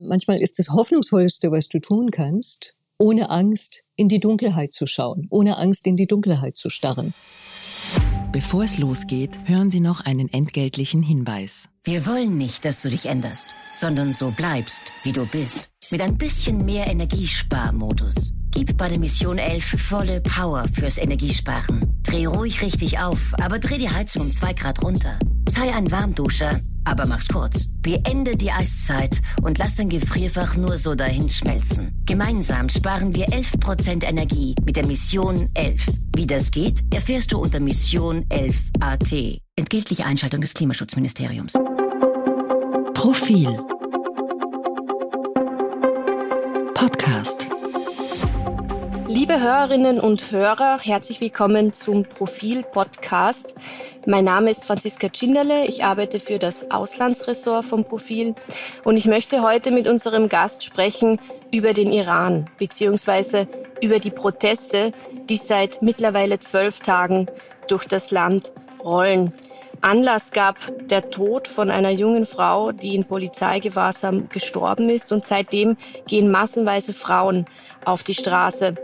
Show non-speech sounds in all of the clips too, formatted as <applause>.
Manchmal ist das Hoffnungsvollste, was du tun kannst, ohne Angst in die Dunkelheit zu schauen, ohne Angst in die Dunkelheit zu starren. Bevor es losgeht, hören Sie noch einen entgeltlichen Hinweis. Wir wollen nicht, dass du dich änderst, sondern so bleibst, wie du bist. Mit ein bisschen mehr Energiesparmodus. Gib bei der Mission 11 volle Power fürs Energiesparen. Dreh ruhig richtig auf, aber dreh die Heizung um 2 Grad runter. Sei ein Warmduscher, aber mach's kurz. Beende die Eiszeit und lass dein Gefrierfach nur so dahin schmelzen. Gemeinsam sparen wir 11% Energie mit der Mission 11. Wie das geht, erfährst du unter Mission 11 AT. Entgeltliche Einschaltung des Klimaschutzministeriums. Profil Podcast Liebe Hörerinnen und Hörer, herzlich willkommen zum Profil-Podcast. Mein Name ist Franziska Tschinderle, ich arbeite für das Auslandsressort vom Profil und ich möchte heute mit unserem Gast sprechen über den Iran beziehungsweise über die Proteste, die seit mittlerweile zwölf Tagen durch das Land rollen. Anlass gab der Tod von einer jungen Frau, die in Polizeigewahrsam gestorben ist und seitdem gehen massenweise Frauen auf die Straße.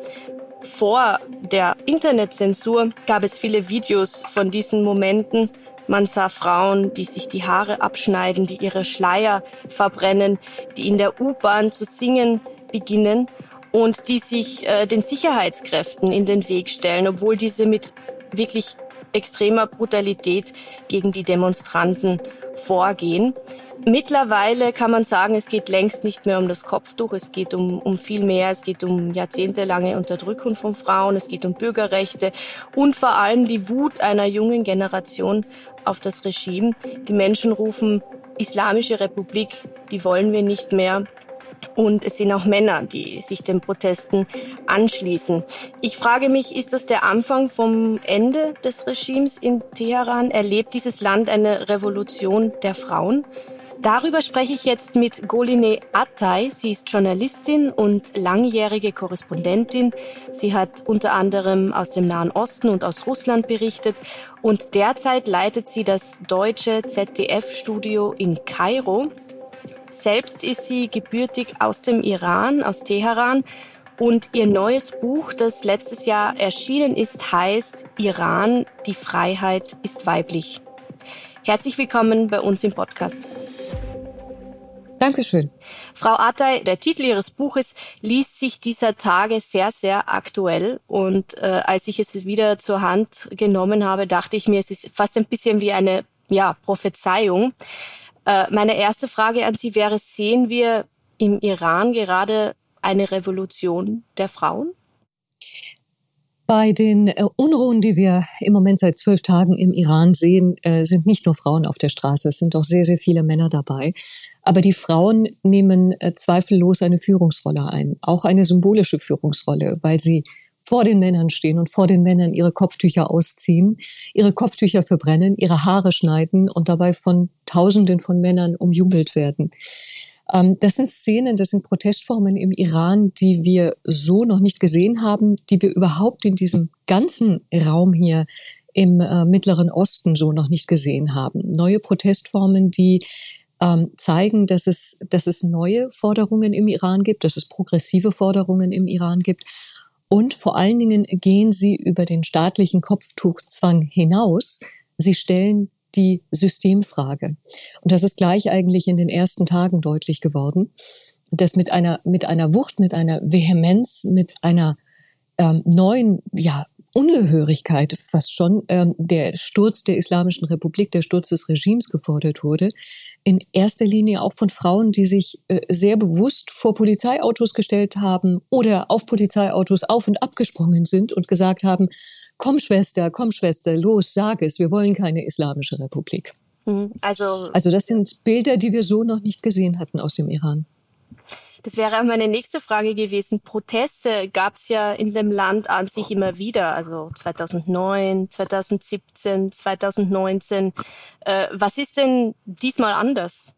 Vor der Internetzensur gab es viele Videos von diesen Momenten. Man sah Frauen, die sich die Haare abschneiden, die ihre Schleier verbrennen, die in der U-Bahn zu singen beginnen und die sich äh, den Sicherheitskräften in den Weg stellen, obwohl diese mit wirklich extremer Brutalität gegen die Demonstranten vorgehen. Mittlerweile kann man sagen, es geht längst nicht mehr um das Kopftuch, es geht um, um viel mehr, es geht um jahrzehntelange Unterdrückung von Frauen, es geht um Bürgerrechte und vor allem die Wut einer jungen Generation auf das Regime. Die Menschen rufen Islamische Republik, die wollen wir nicht mehr. Und es sind auch Männer, die sich den Protesten anschließen. Ich frage mich, ist das der Anfang vom Ende des Regimes in Teheran? Erlebt dieses Land eine Revolution der Frauen? Darüber spreche ich jetzt mit Goline Attay. Sie ist Journalistin und langjährige Korrespondentin. Sie hat unter anderem aus dem Nahen Osten und aus Russland berichtet und derzeit leitet sie das deutsche ZDF-Studio in Kairo. Selbst ist sie gebürtig aus dem Iran, aus Teheran. Und ihr neues Buch, das letztes Jahr erschienen ist, heißt Iran, die Freiheit ist weiblich. Herzlich willkommen bei uns im Podcast. Dankeschön. Frau Atay, der Titel Ihres Buches liest sich dieser Tage sehr, sehr aktuell. Und äh, als ich es wieder zur Hand genommen habe, dachte ich mir, es ist fast ein bisschen wie eine ja, Prophezeiung. Äh, meine erste Frage an Sie wäre, sehen wir im Iran gerade eine Revolution der Frauen? Bei den äh, Unruhen, die wir im Moment seit zwölf Tagen im Iran sehen, äh, sind nicht nur Frauen auf der Straße, es sind auch sehr, sehr viele Männer dabei. Aber die Frauen nehmen äh, zweifellos eine Führungsrolle ein, auch eine symbolische Führungsrolle, weil sie vor den Männern stehen und vor den Männern ihre Kopftücher ausziehen, ihre Kopftücher verbrennen, ihre Haare schneiden und dabei von Tausenden von Männern umjubelt werden. Ähm, das sind Szenen, das sind Protestformen im Iran, die wir so noch nicht gesehen haben, die wir überhaupt in diesem ganzen Raum hier im äh, Mittleren Osten so noch nicht gesehen haben. Neue Protestformen, die ähm, zeigen, dass es, dass es neue Forderungen im Iran gibt, dass es progressive Forderungen im Iran gibt. Und vor allen Dingen gehen sie über den staatlichen Kopftuchzwang hinaus. Sie stellen die Systemfrage. Und das ist gleich eigentlich in den ersten Tagen deutlich geworden, dass mit einer, mit einer Wucht, mit einer Vehemenz, mit einer ähm, neuen, ja, Ungehörigkeit fast schon ähm, der Sturz der Islamischen Republik, der Sturz des Regimes gefordert wurde, in erster Linie auch von Frauen, die sich äh, sehr bewusst vor Polizeiautos gestellt haben oder auf Polizeiautos auf und abgesprungen sind und gesagt haben, komm Schwester, komm Schwester, los, sag es, wir wollen keine Islamische Republik. Mhm. Also, also das sind Bilder, die wir so noch nicht gesehen hatten aus dem Iran. Das wäre auch meine nächste Frage gewesen. Proteste gab es ja in dem Land an sich immer wieder, also 2009, 2017, 2019. Äh, was ist denn diesmal anders?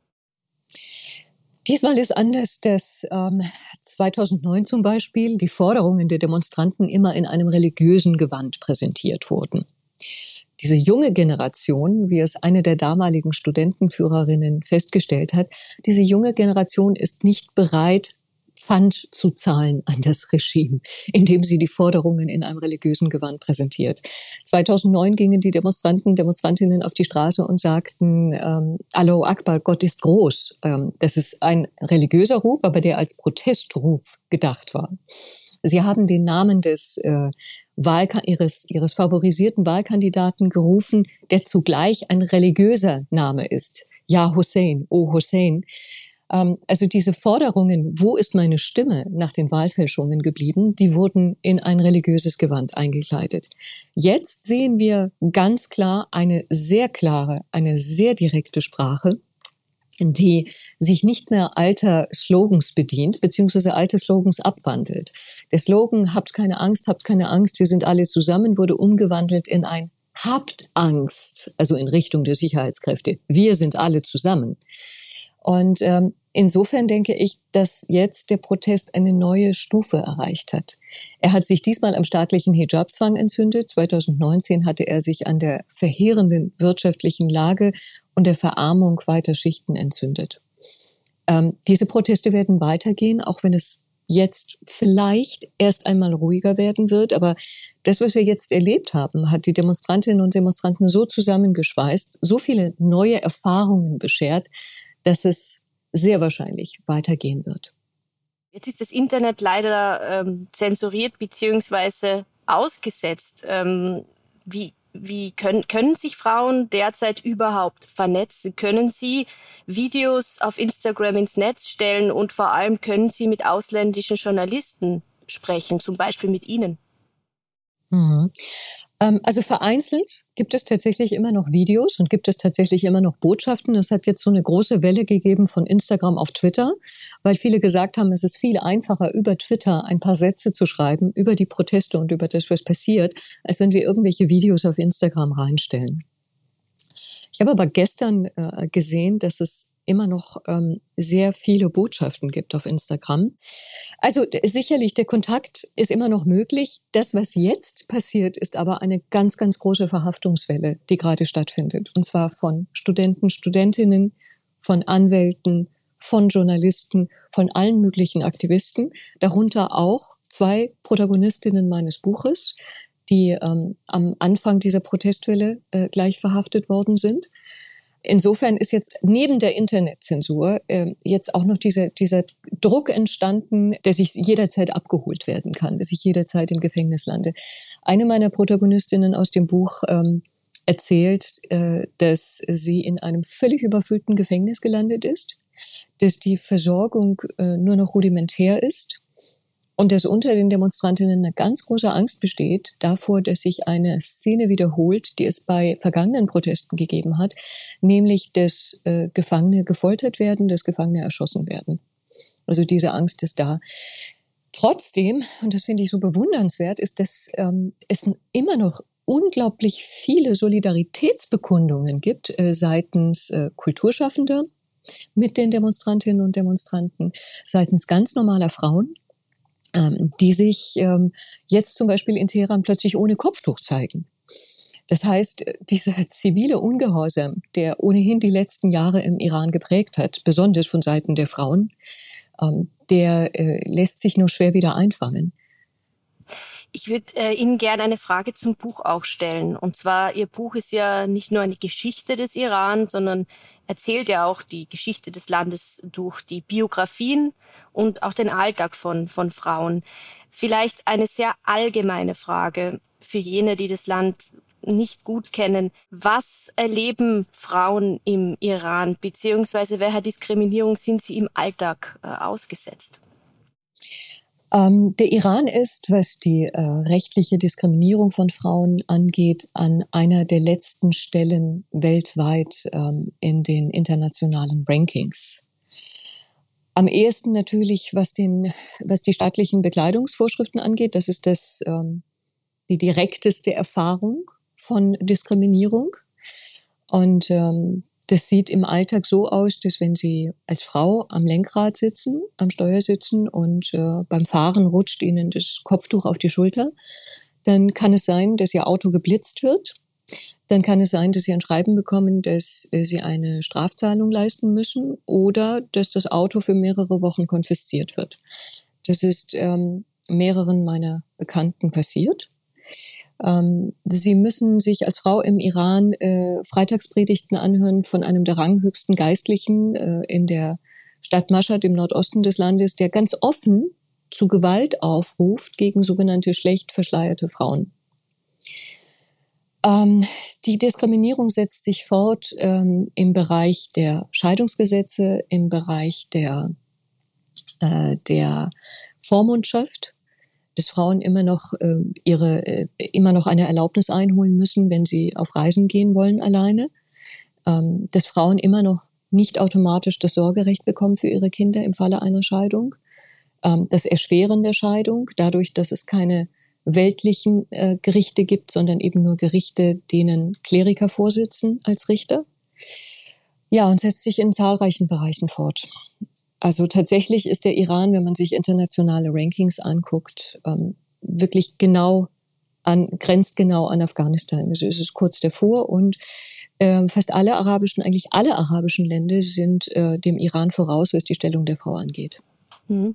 Diesmal ist anders, dass ähm, 2009 zum Beispiel die Forderungen der Demonstranten immer in einem religiösen Gewand präsentiert wurden. diese junge Generation, wie es eine der damaligen Studentenführerinnen festgestellt hat, diese junge Generation ist nicht bereit, Pfand zu zahlen an das Regime, indem sie die Forderungen in einem religiösen Gewand präsentiert. 2009 gingen die Demonstranten, Demonstrantinnen auf die Straße und sagten, ähm, Allahu Akbar, Gott ist groß. Ähm, das ist ein religiöser Ruf, aber der als Protestruf gedacht war. Sie haben den Namen des äh, Wahlka ihres, ihres favorisierten Wahlkandidaten gerufen, der zugleich ein religiöser Name ist. Ja Hussein, O Hussein. Ähm, also diese Forderungen, wo ist meine Stimme nach den Wahlfälschungen geblieben, die wurden in ein religiöses Gewand eingekleidet. Jetzt sehen wir ganz klar eine sehr klare, eine sehr direkte Sprache, die sich nicht mehr alter Slogans bedient, beziehungsweise alte Slogans abwandelt. Der Slogan Habt keine Angst, habt keine Angst, wir sind alle zusammen wurde umgewandelt in ein Habt Angst, also in Richtung der Sicherheitskräfte. Wir sind alle zusammen. Und ähm, insofern denke ich, dass jetzt der Protest eine neue Stufe erreicht hat. Er hat sich diesmal am staatlichen Hijabzwang entzündet. 2019 hatte er sich an der verheerenden wirtschaftlichen Lage und der Verarmung weiter Schichten entzündet. Ähm, diese Proteste werden weitergehen, auch wenn es jetzt vielleicht erst einmal ruhiger werden wird. Aber das, was wir jetzt erlebt haben, hat die Demonstrantinnen und Demonstranten so zusammengeschweißt, so viele neue Erfahrungen beschert, dass es sehr wahrscheinlich weitergehen wird. Jetzt ist das Internet leider ähm, zensuriert bzw. ausgesetzt. Ähm, wie wie können, können sich Frauen derzeit überhaupt vernetzen? Können sie Videos auf Instagram ins Netz stellen und vor allem können sie mit ausländischen Journalisten sprechen, zum Beispiel mit Ihnen? Ähm, also vereinzelt gibt es tatsächlich immer noch Videos und gibt es tatsächlich immer noch Botschaften. Es hat jetzt so eine große Welle gegeben von Instagram auf Twitter, weil viele gesagt haben, es ist viel einfacher, über Twitter ein paar Sätze zu schreiben, über die Proteste und über das, was passiert, als wenn wir irgendwelche Videos auf Instagram reinstellen. Ich habe aber gestern äh, gesehen, dass es immer noch ähm, sehr viele Botschaften gibt auf Instagram. Also sicherlich, der Kontakt ist immer noch möglich. Das, was jetzt passiert, ist aber eine ganz, ganz große Verhaftungswelle, die gerade stattfindet. Und zwar von Studenten, Studentinnen, von Anwälten, von Journalisten, von allen möglichen Aktivisten, darunter auch zwei Protagonistinnen meines Buches, die ähm, am Anfang dieser Protestwelle äh, gleich verhaftet worden sind. Insofern ist jetzt neben der Internetzensur äh, jetzt auch noch dieser, dieser Druck entstanden, dass ich jederzeit abgeholt werden kann, dass ich jederzeit im Gefängnis lande. Eine meiner Protagonistinnen aus dem Buch ähm, erzählt, äh, dass sie in einem völlig überfüllten Gefängnis gelandet ist, dass die Versorgung äh, nur noch rudimentär ist und dass unter den Demonstrantinnen eine ganz große Angst besteht davor, dass sich eine Szene wiederholt, die es bei vergangenen Protesten gegeben hat, nämlich dass äh, Gefangene gefoltert werden, dass Gefangene erschossen werden. Also diese Angst ist da. Trotzdem, und das finde ich so bewundernswert, ist, dass ähm, es immer noch unglaublich viele Solidaritätsbekundungen gibt äh, seitens äh, Kulturschaffender mit den Demonstrantinnen und Demonstranten, seitens ganz normaler Frauen, die sich ähm, jetzt zum Beispiel in Teheran plötzlich ohne Kopftuch zeigen. Das heißt, dieser <laughs> zivile Ungehorsam, der ohnehin die letzten Jahre im Iran geprägt hat, besonders von Seiten der Frauen, ähm, der äh, lässt sich nur schwer wieder einfangen. Ich würde äh, Ihnen gerne eine Frage zum Buch auch stellen. Und zwar, Ihr Buch ist ja nicht nur eine Geschichte des Iran, sondern erzählt ja auch die Geschichte des Landes durch die Biografien und auch den Alltag von, von Frauen. Vielleicht eine sehr allgemeine Frage für jene, die das Land nicht gut kennen. Was erleben Frauen im Iran, beziehungsweise welcher Diskriminierung sind sie im Alltag äh, ausgesetzt? Ähm, der Iran ist, was die äh, rechtliche Diskriminierung von Frauen angeht, an einer der letzten Stellen weltweit ähm, in den internationalen Rankings. Am ehesten natürlich, was, den, was die staatlichen Bekleidungsvorschriften angeht. Das ist das, ähm, die direkteste Erfahrung von Diskriminierung. Und ähm, das sieht im Alltag so aus, dass wenn Sie als Frau am Lenkrad sitzen, am Steuer sitzen und äh, beim Fahren rutscht Ihnen das Kopftuch auf die Schulter, dann kann es sein, dass Ihr Auto geblitzt wird dann kann es sein, dass sie ein Schreiben bekommen, dass äh, sie eine Strafzahlung leisten müssen oder dass das Auto für mehrere Wochen konfisziert wird. Das ist ähm, mehreren meiner Bekannten passiert. Ähm, sie müssen sich als Frau im Iran äh, Freitagspredigten anhören von einem der ranghöchsten Geistlichen äh, in der Stadt Mashhad im Nordosten des Landes, der ganz offen zu Gewalt aufruft gegen sogenannte schlecht verschleierte Frauen. Ähm, die Diskriminierung setzt sich fort ähm, im Bereich der Scheidungsgesetze, im Bereich der, äh, der Vormundschaft, dass Frauen immer noch äh, ihre äh, immer noch eine Erlaubnis einholen müssen, wenn sie auf Reisen gehen wollen alleine, ähm, dass Frauen immer noch nicht automatisch das Sorgerecht bekommen für ihre Kinder im Falle einer Scheidung, ähm, das Erschweren der Scheidung, dadurch, dass es keine weltlichen äh, Gerichte gibt, sondern eben nur Gerichte, denen Kleriker vorsitzen als Richter. Ja, und setzt sich in zahlreichen Bereichen fort. Also tatsächlich ist der Iran, wenn man sich internationale Rankings anguckt, ähm, wirklich genau an, grenzt genau an Afghanistan. Also es ist kurz davor und äh, fast alle arabischen, eigentlich alle arabischen Länder sind äh, dem Iran voraus, was die Stellung der Frau angeht. Mhm.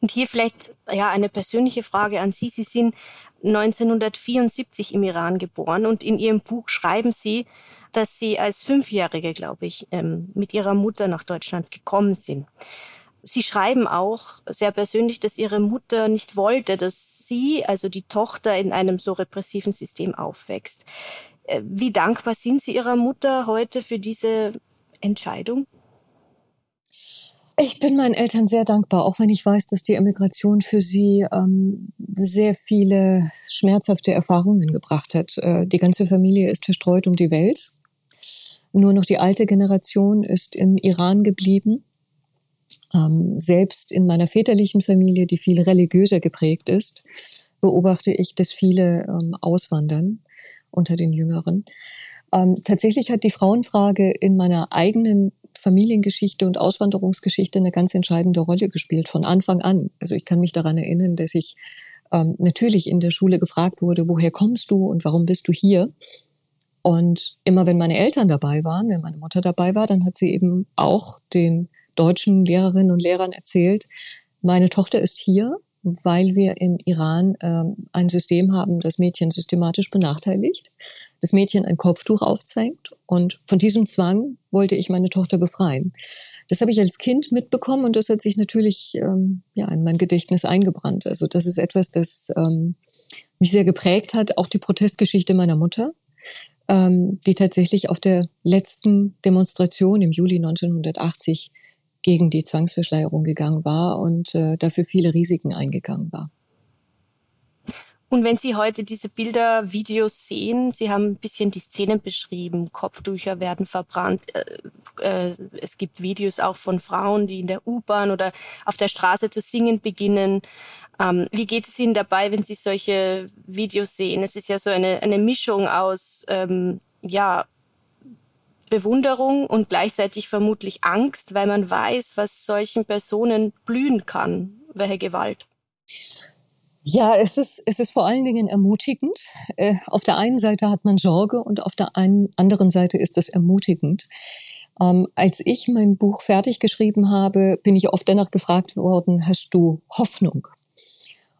Und hier vielleicht ja eine persönliche Frage an Sie. Sie sind 1974 im Iran geboren und in Ihrem Buch schreiben Sie, dass Sie als Fünfjährige, glaube ich, ähm, mit Ihrer Mutter nach Deutschland gekommen sind. Sie schreiben auch sehr persönlich, dass Ihre Mutter nicht wollte, dass Sie, also die Tochter, in einem so repressiven System aufwächst. Äh, wie dankbar sind Sie Ihrer Mutter heute für diese Entscheidung? Ich bin meinen Eltern sehr dankbar, auch wenn ich weiß, dass die Emigration für sie ähm, sehr viele schmerzhafte Erfahrungen gebracht hat. Äh, die ganze Familie ist verstreut um die Welt. Nur noch die alte Generation ist im Iran geblieben. Ähm, selbst in meiner väterlichen Familie, die viel religiöser geprägt ist, beobachte ich, dass viele ähm, auswandern unter den Jüngeren. Ähm, tatsächlich hat die Frauenfrage in meiner eigenen Familiengeschichte und Auswanderungsgeschichte eine ganz entscheidende Rolle gespielt von Anfang an. Also ich kann mich daran erinnern, dass ich ähm, natürlich in der Schule gefragt wurde, woher kommst du und warum bist du hier? Und immer wenn meine Eltern dabei waren, wenn meine Mutter dabei war, dann hat sie eben auch den deutschen Lehrerinnen und Lehrern erzählt, meine Tochter ist hier, weil wir im Iran ähm, ein System haben, das Mädchen systematisch benachteiligt, das Mädchen ein Kopftuch aufzwängt und von diesem Zwang wollte ich meine Tochter befreien. Das habe ich als Kind mitbekommen und das hat sich natürlich ähm, ja in mein Gedächtnis eingebrannt. Also das ist etwas, das ähm, mich sehr geprägt hat, auch die Protestgeschichte meiner Mutter, ähm, die tatsächlich auf der letzten Demonstration im Juli 1980 gegen die Zwangsverschleierung gegangen war und äh, dafür viele Risiken eingegangen war. Und wenn Sie heute diese Bilder, Videos sehen, Sie haben ein bisschen die Szenen beschrieben, Kopftücher werden verbrannt. Äh, äh, es gibt Videos auch von Frauen, die in der U-Bahn oder auf der Straße zu singen beginnen. Ähm, wie geht es Ihnen dabei, wenn Sie solche Videos sehen? Es ist ja so eine, eine Mischung aus ähm, ja, Bewunderung und gleichzeitig vermutlich Angst, weil man weiß, was solchen Personen blühen kann, welche Gewalt. Ja, es ist, es ist vor allen Dingen ermutigend. Äh, auf der einen Seite hat man Sorge und auf der einen, anderen Seite ist es ermutigend. Ähm, als ich mein Buch fertig geschrieben habe, bin ich oft danach gefragt worden, hast du Hoffnung?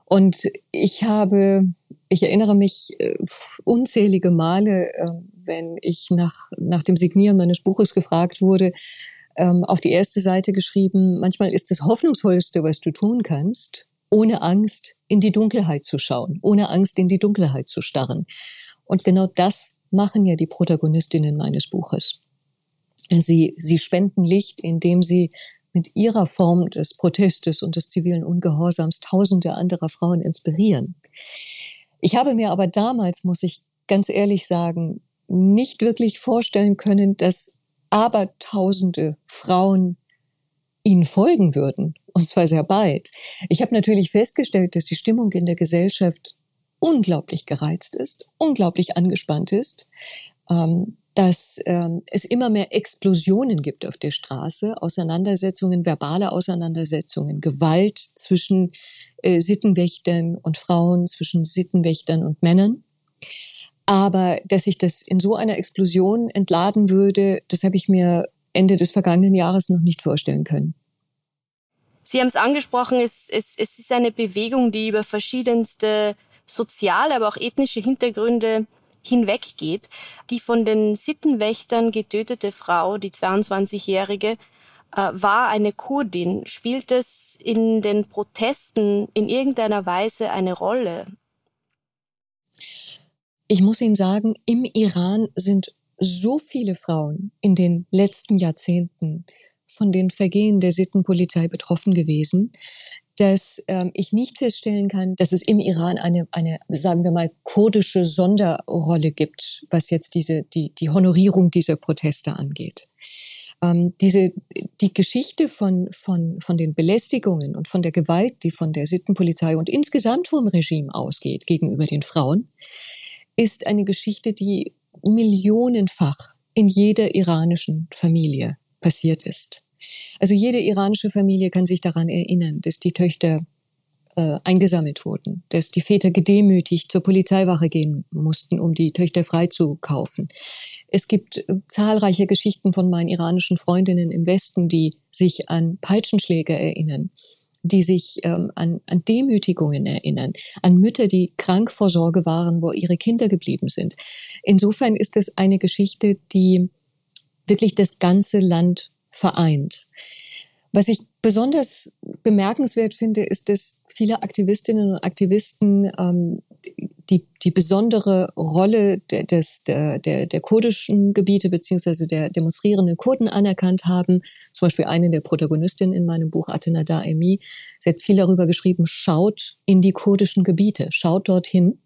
Und ich habe, ich erinnere mich äh, unzählige Male, äh, wenn ich nach, nach dem Signieren meines Buches gefragt wurde, ähm, auf die erste Seite geschrieben, manchmal ist das Hoffnungsvollste, was du tun kannst, ohne Angst in die Dunkelheit zu schauen, ohne Angst in die Dunkelheit zu starren. Und genau das machen ja die Protagonistinnen meines Buches. Sie, sie spenden Licht, indem sie mit ihrer Form des Protestes und des zivilen Ungehorsams tausende anderer Frauen inspirieren. Ich habe mir aber damals, muss ich ganz ehrlich sagen, nicht wirklich vorstellen können, dass abertausende Frauen ihnen folgen würden, und zwar sehr bald. Ich habe natürlich festgestellt, dass die Stimmung in der Gesellschaft unglaublich gereizt ist, unglaublich angespannt ist, ähm, dass ähm, es immer mehr Explosionen gibt auf der Straße, Auseinandersetzungen, verbale Auseinandersetzungen, Gewalt zwischen äh, Sittenwächtern und Frauen, zwischen Sittenwächtern und Männern. Aber dass sich das in so einer Explosion entladen würde, das habe ich mir Ende des vergangenen Jahres noch nicht vorstellen können. Sie haben es angesprochen, es, es, es ist eine Bewegung, die über verschiedenste soziale, aber auch ethnische Hintergründe hinweggeht. Die von den Sittenwächtern getötete Frau, die 22-Jährige, äh, war eine Kurdin. Spielt es in den Protesten in irgendeiner Weise eine Rolle? Ich muss Ihnen sagen, im Iran sind so viele Frauen in den letzten Jahrzehnten von den Vergehen der Sittenpolizei betroffen gewesen, dass ähm, ich nicht feststellen kann, dass es im Iran eine, eine, sagen wir mal, kurdische Sonderrolle gibt, was jetzt diese, die, die Honorierung dieser Proteste angeht. Ähm, diese, die Geschichte von, von, von den Belästigungen und von der Gewalt, die von der Sittenpolizei und insgesamt vom Regime ausgeht gegenüber den Frauen, ist eine Geschichte, die millionenfach in jeder iranischen Familie passiert ist. Also jede iranische Familie kann sich daran erinnern, dass die Töchter äh, eingesammelt wurden, dass die Väter gedemütigt zur Polizeiwache gehen mussten, um die Töchter freizukaufen. Es gibt äh, zahlreiche Geschichten von meinen iranischen Freundinnen im Westen, die sich an Peitschenschläge erinnern, die sich ähm, an, an Demütigungen erinnern, an Mütter, die krank vor Sorge waren, wo ihre Kinder geblieben sind. Insofern ist es eine Geschichte, die wirklich das ganze Land vereint. Was ich besonders bemerkenswert finde, ist, dass viele Aktivistinnen und Aktivisten ähm, die, die besondere Rolle der, des, der, der, der kurdischen Gebiete beziehungsweise der demonstrierenden Kurden anerkannt haben. Zum Beispiel eine der Protagonistinnen in meinem Buch Athena Daemi. Sie hat viel darüber geschrieben, schaut in die kurdischen Gebiete, schaut dorthin,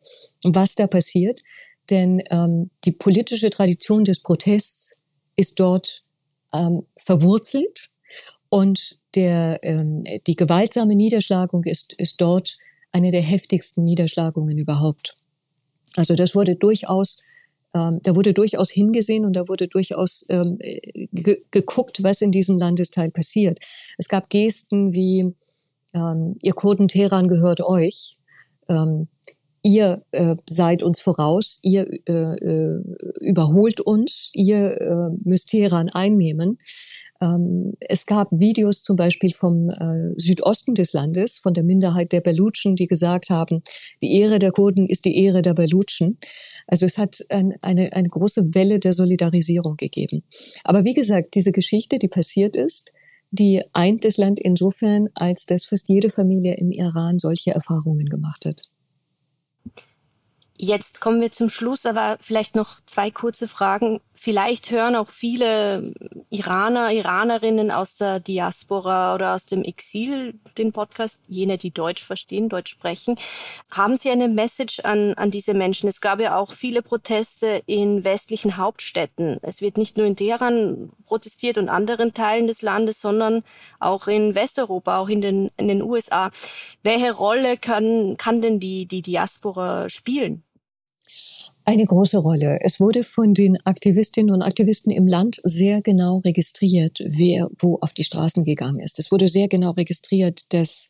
was da passiert. Denn ähm, die politische Tradition des Protests ist dort ähm, verwurzelt und der, ähm, die gewaltsame Niederschlagung ist, ist dort eine der heftigsten Niederschlagungen überhaupt. Also das wurde durchaus, ähm, da wurde durchaus hingesehen und da wurde durchaus ähm, ge geguckt, was in diesem Landesteil passiert. Es gab Gesten wie, ähm, ihr Kurden Teheran gehört euch. Ähm, ihr äh, seid uns voraus, ihr äh, äh, überholt uns, ihr äh, müsst Teheran einnehmen. Ähm, es gab Videos zum Beispiel vom äh, Südosten des Landes, von der Minderheit der Belutschen, die gesagt haben, die Ehre der Kurden ist die Ehre der Belutschen. Also es hat ein, eine, eine große Welle der Solidarisierung gegeben. Aber wie gesagt, diese Geschichte, die passiert ist, die eint das Land insofern, als dass fast jede Familie im Iran solche Erfahrungen gemacht hat. Jetzt kommen wir zum Schluss, aber vielleicht noch zwei kurze Fragen. Vielleicht hören auch viele Iraner, Iranerinnen aus der Diaspora oder aus dem Exil den Podcast, jene, die Deutsch verstehen, Deutsch sprechen. Haben Sie eine Message an, an diese Menschen? Es gab ja auch viele Proteste in westlichen Hauptstädten. Es wird nicht nur in Teheran protestiert und anderen Teilen des Landes, sondern auch in Westeuropa, auch in den, in den USA. Welche Rolle kann, kann denn die, die Diaspora spielen? Eine große Rolle. Es wurde von den Aktivistinnen und Aktivisten im Land sehr genau registriert, wer wo auf die Straßen gegangen ist. Es wurde sehr genau registriert, dass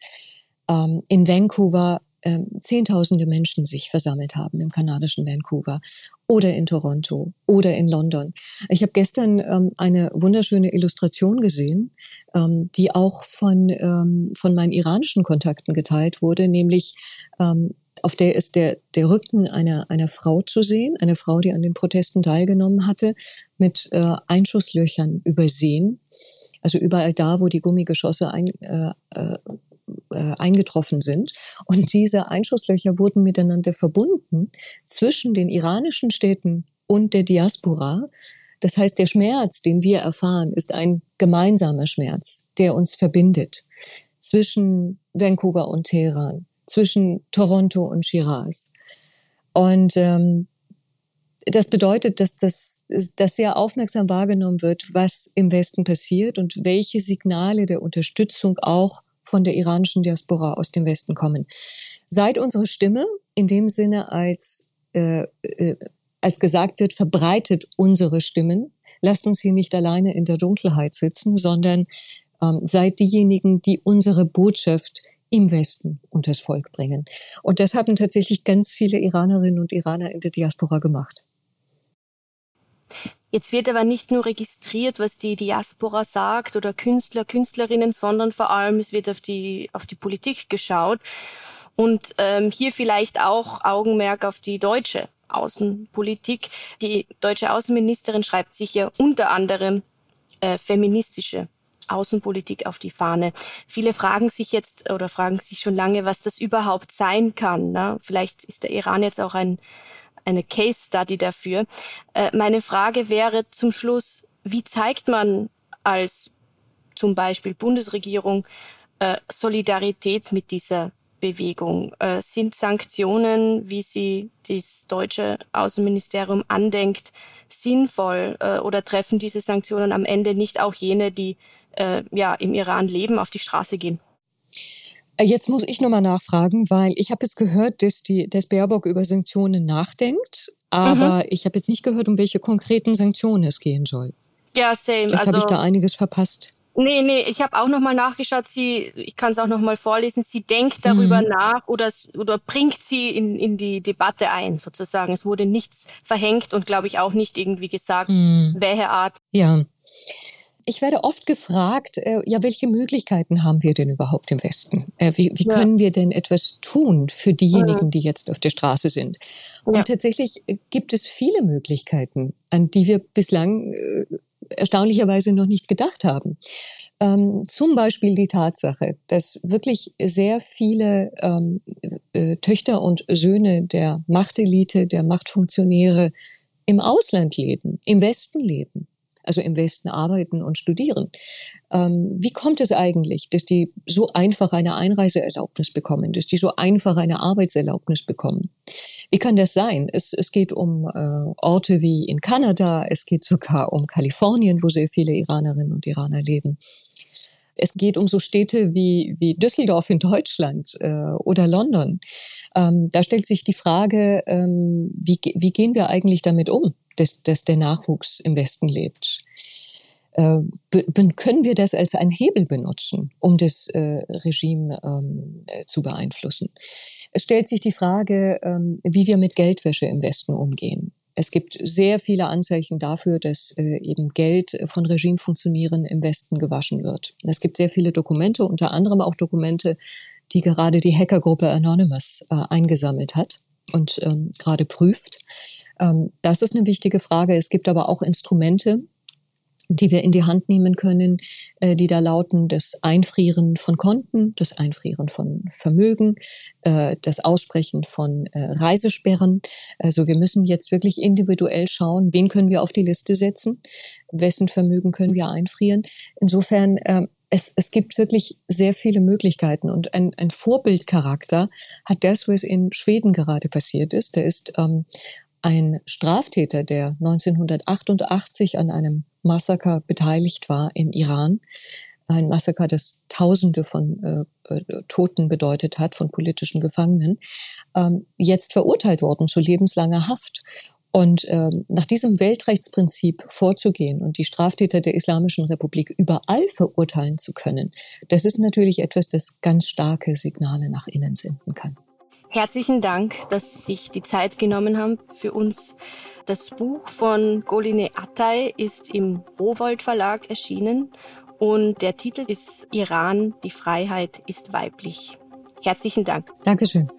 ähm, in Vancouver äh, Zehntausende Menschen sich versammelt haben im kanadischen Vancouver oder in Toronto oder in London. Ich habe gestern ähm, eine wunderschöne Illustration gesehen, ähm, die auch von, ähm, von meinen iranischen Kontakten geteilt wurde, nämlich ähm, auf der ist der, der Rücken einer, einer Frau zu sehen, eine Frau, die an den Protesten teilgenommen hatte, mit äh, Einschusslöchern übersehen. Also überall da, wo die Gummigeschosse ein, äh, äh, äh, eingetroffen sind. Und diese Einschusslöcher wurden miteinander verbunden zwischen den iranischen Städten und der Diaspora. Das heißt, der Schmerz, den wir erfahren, ist ein gemeinsamer Schmerz, der uns verbindet zwischen Vancouver und Teheran zwischen Toronto und Shiraz. Und ähm, das bedeutet, dass das dass sehr aufmerksam wahrgenommen wird, was im Westen passiert und welche Signale der Unterstützung auch von der iranischen Diaspora aus dem Westen kommen. Seit unsere Stimme in dem Sinne als äh, äh, als gesagt wird, verbreitet unsere Stimmen. Lasst uns hier nicht alleine in der Dunkelheit sitzen, sondern ähm, seid diejenigen, die unsere Botschaft im Westen unters Volk bringen. Und das haben tatsächlich ganz viele Iranerinnen und Iraner in der Diaspora gemacht. Jetzt wird aber nicht nur registriert, was die Diaspora sagt oder Künstler, Künstlerinnen, sondern vor allem es wird auf die, auf die Politik geschaut. Und ähm, hier vielleicht auch Augenmerk auf die deutsche Außenpolitik. Die deutsche Außenministerin schreibt sich ja unter anderem äh, feministische Außenpolitik auf die Fahne. Viele fragen sich jetzt oder fragen sich schon lange, was das überhaupt sein kann. Ne? Vielleicht ist der Iran jetzt auch ein, eine Case Study dafür. Äh, meine Frage wäre zum Schluss, wie zeigt man als zum Beispiel Bundesregierung äh, Solidarität mit dieser Bewegung? Äh, sind Sanktionen, wie sie das deutsche Außenministerium andenkt, sinnvoll äh, oder treffen diese Sanktionen am Ende nicht auch jene, die äh, ja im Iran leben, auf die Straße gehen? Äh, jetzt muss ich nochmal nachfragen, weil ich habe jetzt gehört, dass, die, dass Baerbock über Sanktionen nachdenkt, aber mhm. ich habe jetzt nicht gehört, um welche konkreten Sanktionen es gehen soll. Ja, same. Vielleicht also, habe ich da einiges verpasst. Nee, nee, ich habe auch nochmal nachgeschaut. Sie, ich kann es auch nochmal vorlesen. Sie denkt darüber mhm. nach oder, oder bringt sie in, in die Debatte ein, sozusagen. Es wurde nichts verhängt und, glaube ich, auch nicht irgendwie gesagt, mhm. welche Art. Ja. Ich werde oft gefragt, äh, ja, welche Möglichkeiten haben wir denn überhaupt im Westen? Äh, wie, wie ja. können wir denn etwas tun für diejenigen, mhm. die jetzt auf der Straße sind? Und ja. tatsächlich äh, gibt es viele Möglichkeiten, an die wir bislang äh, erstaunlicherweise noch nicht gedacht haben. Ähm, zum Beispiel die Tatsache, dass wirklich sehr viele ähm, äh, Töchter und Söhne der Machtelite, der Machtfunktionäre im Ausland leben, im Westen leben also im Westen arbeiten und studieren. Ähm, wie kommt es eigentlich, dass die so einfach eine Einreiseerlaubnis bekommen, dass die so einfach eine Arbeitserlaubnis bekommen? Wie kann das sein? Es, es geht um äh, Orte wie in Kanada, es geht sogar um Kalifornien, wo sehr viele Iranerinnen und Iraner leben. Es geht um so Städte wie, wie Düsseldorf in Deutschland äh, oder London. Ähm, da stellt sich die Frage, ähm, wie, wie gehen wir eigentlich damit um? dass, dass der Nachwuchs im Westen lebt. Äh, können wir das als einen Hebel benutzen, um das äh, Regime ähm, äh, zu beeinflussen? Es stellt sich die Frage, ähm, wie wir mit Geldwäsche im Westen umgehen. Es gibt sehr viele Anzeichen dafür, dass äh, eben Geld von Regimefunktionären im Westen gewaschen wird. Es gibt sehr viele Dokumente, unter anderem auch Dokumente, die gerade die Hackergruppe Anonymous äh, eingesammelt hat und ähm, gerade prüft. Ähm, das ist eine wichtige Frage. Es gibt aber auch Instrumente, die wir in die Hand nehmen können, äh, die da lauten, das Einfrieren von Konten, das Einfrieren von Vermögen, äh, das Aussprechen von äh, Reisesperren. Also wir müssen jetzt wirklich individuell schauen, wen können wir auf die Liste setzen, wessen Vermögen können wir einfrieren. Insofern ähm, es, es gibt wirklich sehr viele Möglichkeiten und ein, ein Vorbildcharakter hat das, was in Schweden gerade passiert ist. Der ist ähm, ein Straftäter, der 1988 an einem Massaker beteiligt war im Iran. Ein Massaker, das Tausende von äh, äh, Toten bedeutet hat, von politischen Gefangenen, ähm, jetzt verurteilt worden zu lebenslanger Haft. Und ähm, nach diesem Weltrechtsprinzip vorzugehen und die Straftäter der Islamischen Republik überall verurteilen zu können, das ist natürlich etwas, das ganz starke Signale nach innen senden kann. Herzlichen Dank, dass Sie sich die Zeit genommen haben für uns. Das Buch von Goline Attay ist im Rowold Verlag erschienen und der Titel ist Iran, die Freiheit ist weiblich. Herzlichen Dank. Dankeschön.